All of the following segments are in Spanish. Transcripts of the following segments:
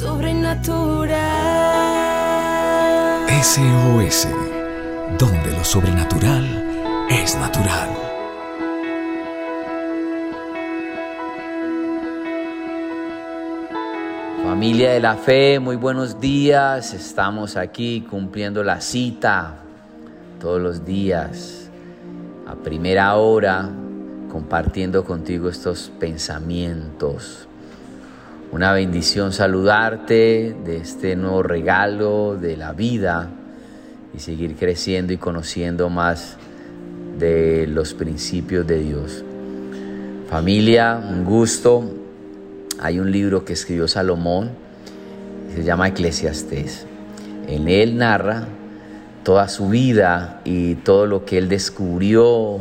sobrenatural. SOS, donde lo sobrenatural es natural. Familia de la fe, muy buenos días. Estamos aquí cumpliendo la cita todos los días, a primera hora, compartiendo contigo estos pensamientos. Una bendición saludarte de este nuevo regalo de la vida y seguir creciendo y conociendo más de los principios de Dios. Familia, un gusto. Hay un libro que escribió Salomón, se llama Eclesiastés. En él narra toda su vida y todo lo que él descubrió,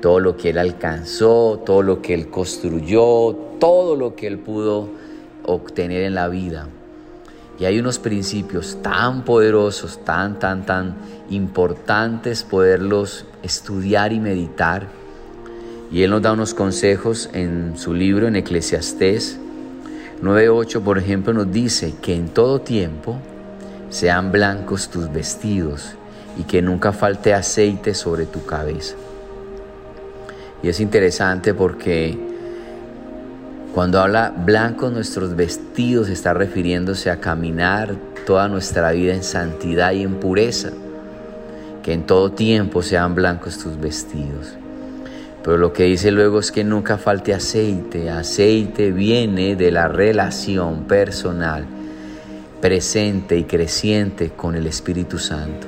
todo lo que él alcanzó, todo lo que él construyó, todo lo que él pudo obtener en la vida. Y hay unos principios tan poderosos, tan, tan, tan importantes poderlos estudiar y meditar. Y Él nos da unos consejos en su libro, en Eclesiastés 9.8, por ejemplo, nos dice que en todo tiempo sean blancos tus vestidos y que nunca falte aceite sobre tu cabeza. Y es interesante porque cuando habla blancos nuestros vestidos está refiriéndose a caminar toda nuestra vida en santidad y en pureza. Que en todo tiempo sean blancos tus vestidos. Pero lo que dice luego es que nunca falte aceite. Aceite viene de la relación personal, presente y creciente con el Espíritu Santo.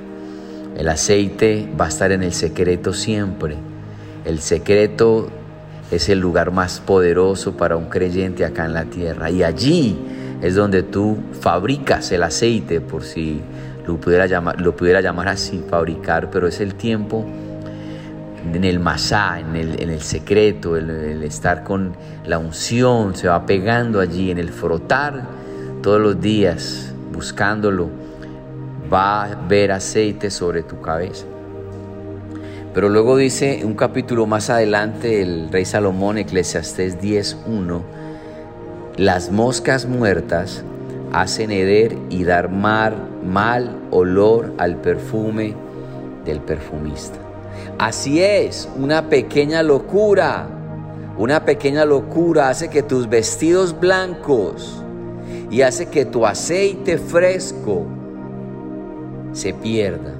El aceite va a estar en el secreto siempre. El secreto es el lugar más poderoso para un creyente acá en la tierra. Y allí es donde tú fabricas el aceite, por si lo pudiera llamar, así, fabricar, pero es el tiempo en el masá, en el, secreto, el estar con la unción, se va pegando allí, en el frotar todos los días, buscándolo, va a ver aceite sobre tu cabeza. Pero luego dice un capítulo más adelante el rey Salomón, Eclesiastés 10.1, las moscas muertas hacen heder y dar mal olor al perfume del perfumista. Así es, una pequeña locura, una pequeña locura hace que tus vestidos blancos y hace que tu aceite fresco se pierda.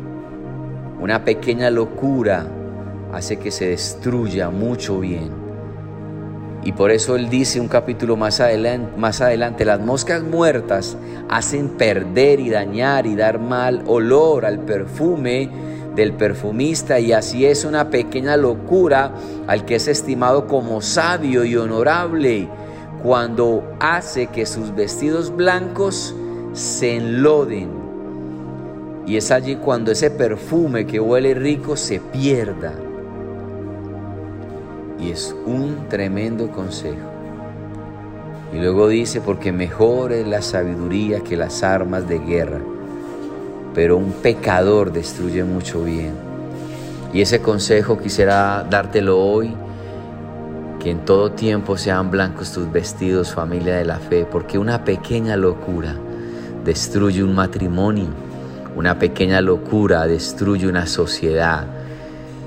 Una pequeña locura hace que se destruya mucho bien. Y por eso él dice un capítulo más adelante, más adelante, las moscas muertas hacen perder y dañar y dar mal olor al perfume del perfumista y así es una pequeña locura al que es estimado como sabio y honorable cuando hace que sus vestidos blancos se enloden y es allí cuando ese perfume que huele rico se pierda. Y es un tremendo consejo. Y luego dice, porque mejor es la sabiduría que las armas de guerra, pero un pecador destruye mucho bien. Y ese consejo quisiera dártelo hoy, que en todo tiempo sean blancos tus vestidos, familia de la fe, porque una pequeña locura destruye un matrimonio una pequeña locura destruye una sociedad.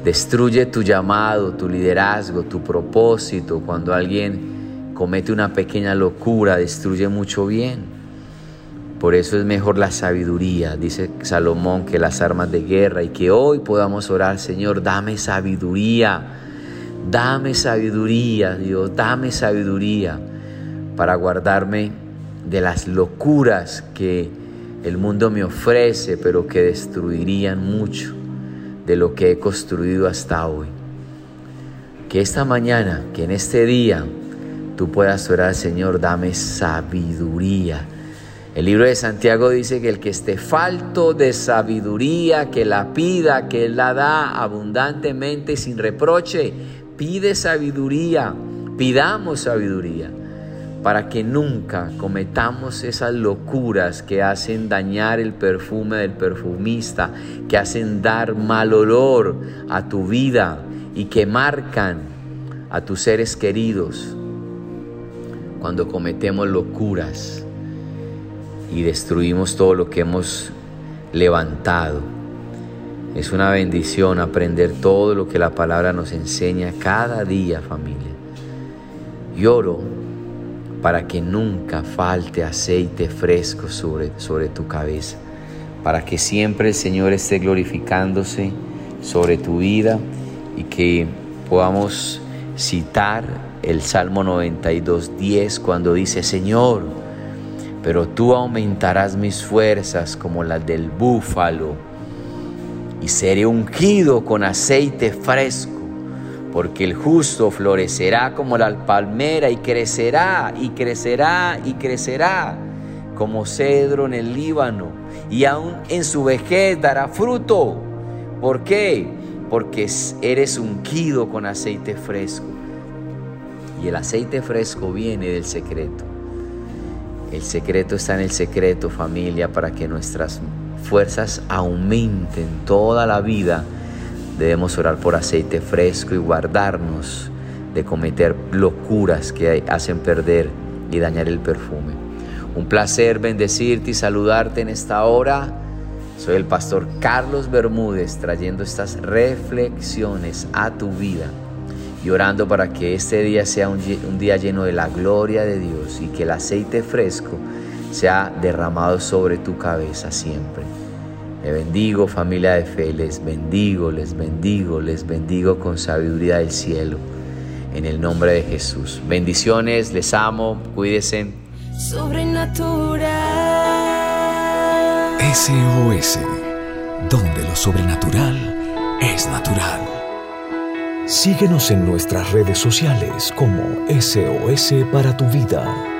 Destruye tu llamado, tu liderazgo, tu propósito. Cuando alguien comete una pequeña locura, destruye mucho bien. Por eso es mejor la sabiduría, dice Salomón, que las armas de guerra y que hoy podamos orar, Señor, dame sabiduría, dame sabiduría, Dios, dame sabiduría para guardarme de las locuras que el mundo me ofrece, pero que destruirían mucho de lo que he construido hasta hoy. Que esta mañana, que en este día, tú puedas orar, Señor, dame sabiduría. El libro de Santiago dice que el que esté falto de sabiduría, que la pida, que Él la da abundantemente sin reproche, pide sabiduría, pidamos sabiduría para que nunca cometamos esas locuras que hacen dañar el perfume del perfumista, que hacen dar mal olor a tu vida y que marcan a tus seres queridos cuando cometemos locuras. y destruimos todo lo que hemos levantado. Es una bendición aprender todo lo que la palabra nos enseña cada día, familia. Lloro para que nunca falte aceite fresco sobre, sobre tu cabeza, para que siempre el Señor esté glorificándose sobre tu vida y que podamos citar el Salmo 92, 10 cuando dice, Señor, pero tú aumentarás mis fuerzas como las del búfalo y seré ungido con aceite fresco, porque el justo florecerá como la palmera y crecerá y crecerá y crecerá como cedro en el Líbano y aún en su vejez dará fruto. ¿Por qué? Porque eres ungido con aceite fresco. Y el aceite fresco viene del secreto. El secreto está en el secreto, familia, para que nuestras fuerzas aumenten toda la vida. Debemos orar por aceite fresco y guardarnos de cometer locuras que hacen perder y dañar el perfume. Un placer bendecirte y saludarte en esta hora. Soy el pastor Carlos Bermúdez trayendo estas reflexiones a tu vida y orando para que este día sea un, día lleno de la gloria de Dios y que el aceite fresco sea derramado sobre tu cabeza siempre. Me bendigo familia de fe, les bendigo, les bendigo, les bendigo con sabiduría del cielo. En el nombre de Jesús. Bendiciones, les amo, cuídense. Sobrenatural. SOS, donde lo sobrenatural es natural. Síguenos en nuestras redes sociales como SOS para tu vida.